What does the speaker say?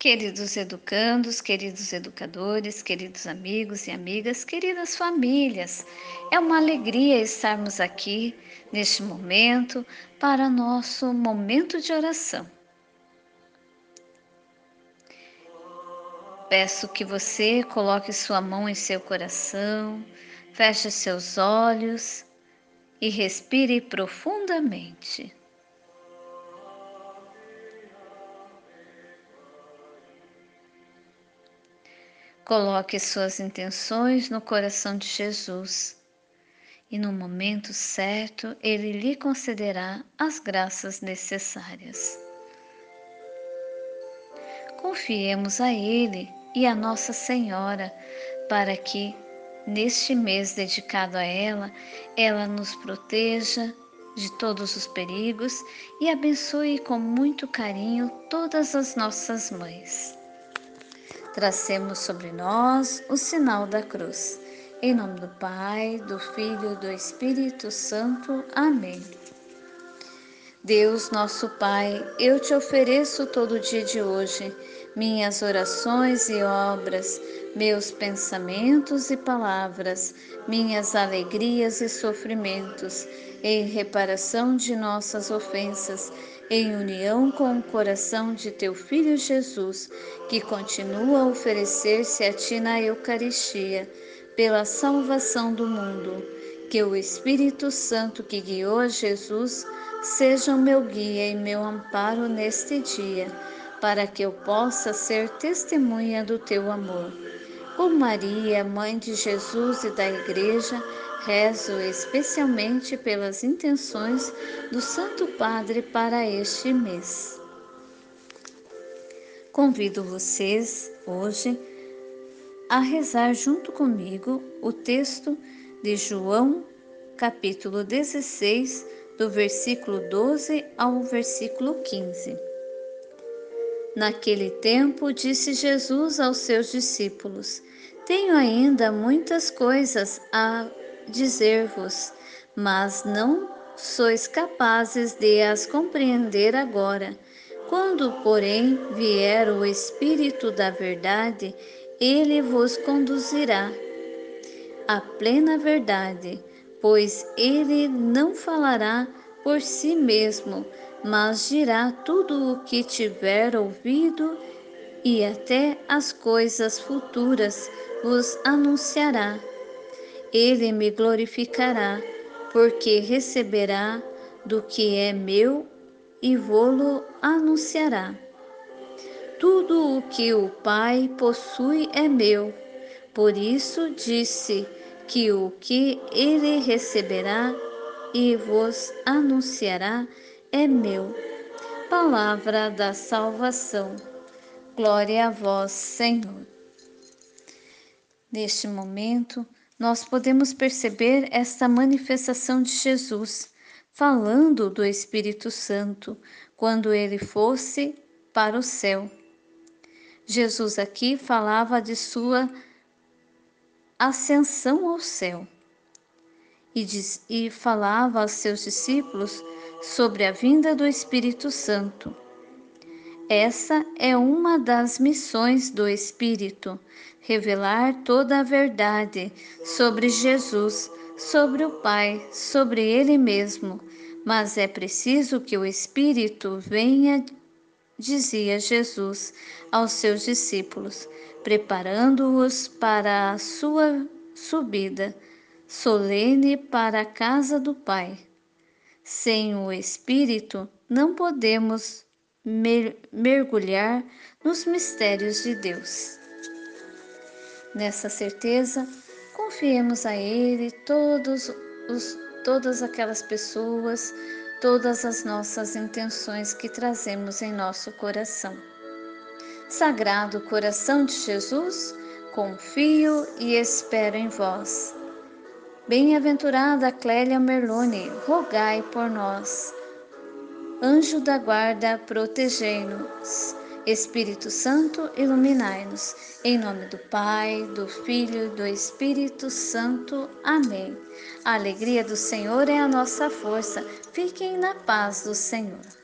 Queridos educandos, queridos educadores, queridos amigos e amigas, queridas famílias, é uma alegria estarmos aqui neste momento para nosso momento de oração. Peço que você coloque sua mão em seu coração, feche seus olhos e respire profundamente. Coloque suas intenções no coração de Jesus e no momento certo ele lhe concederá as graças necessárias. Confiemos a Ele e a Nossa Senhora para que, neste mês dedicado a ela, ela nos proteja de todos os perigos e abençoe com muito carinho todas as nossas mães. Tracemos sobre nós o sinal da cruz. Em nome do Pai, do Filho e do Espírito Santo. Amém. Deus, nosso Pai, eu te ofereço todo o dia de hoje minhas orações e obras, meus pensamentos e palavras, minhas alegrias e sofrimentos, em reparação de nossas ofensas em união com o coração de teu Filho Jesus, que continua a oferecer-se a ti na Eucaristia, pela salvação do mundo. Que o Espírito Santo que guiou a Jesus seja o meu guia e meu amparo neste dia, para que eu possa ser testemunha do teu amor. Por Maria, Mãe de Jesus e da Igreja, Rezo especialmente pelas intenções do Santo Padre para este mês. Convido vocês hoje a rezar junto comigo o texto de João, capítulo 16, do versículo 12 ao versículo 15. Naquele tempo, disse Jesus aos seus discípulos: Tenho ainda muitas coisas a dizer-vos, mas não sois capazes de as compreender agora. Quando, porém, vier o Espírito da Verdade, ele vos conduzirá à plena verdade, pois ele não falará por si mesmo, mas dirá tudo o que tiver ouvido e até as coisas futuras vos anunciará ele me glorificará, porque receberá do que é meu e vô-lo anunciará. Tudo o que o Pai possui é meu, por isso disse que o que ele receberá e vos anunciará é meu. Palavra da salvação. Glória a vós, Senhor. Neste momento, nós podemos perceber esta manifestação de Jesus, falando do Espírito Santo, quando ele fosse para o céu. Jesus aqui falava de sua ascensão ao céu e, diz, e falava aos seus discípulos sobre a vinda do Espírito Santo. Essa é uma das missões do Espírito, revelar toda a verdade sobre Jesus, sobre o Pai, sobre Ele mesmo. Mas é preciso que o Espírito venha, dizia Jesus aos seus discípulos, preparando-os para a sua subida solene para a casa do Pai. Sem o Espírito, não podemos mer mergulhar nos mistérios de Deus. Nessa certeza, confiemos a Ele todos os, todas aquelas pessoas, todas as nossas intenções que trazemos em nosso coração. Sagrado coração de Jesus, confio e espero em vós. Bem-aventurada Clélia Merlone, rogai por nós. Anjo da guarda, protegei-nos. Espírito Santo, iluminai-nos. Em nome do Pai, do Filho e do Espírito Santo. Amém. A alegria do Senhor é a nossa força. Fiquem na paz do Senhor.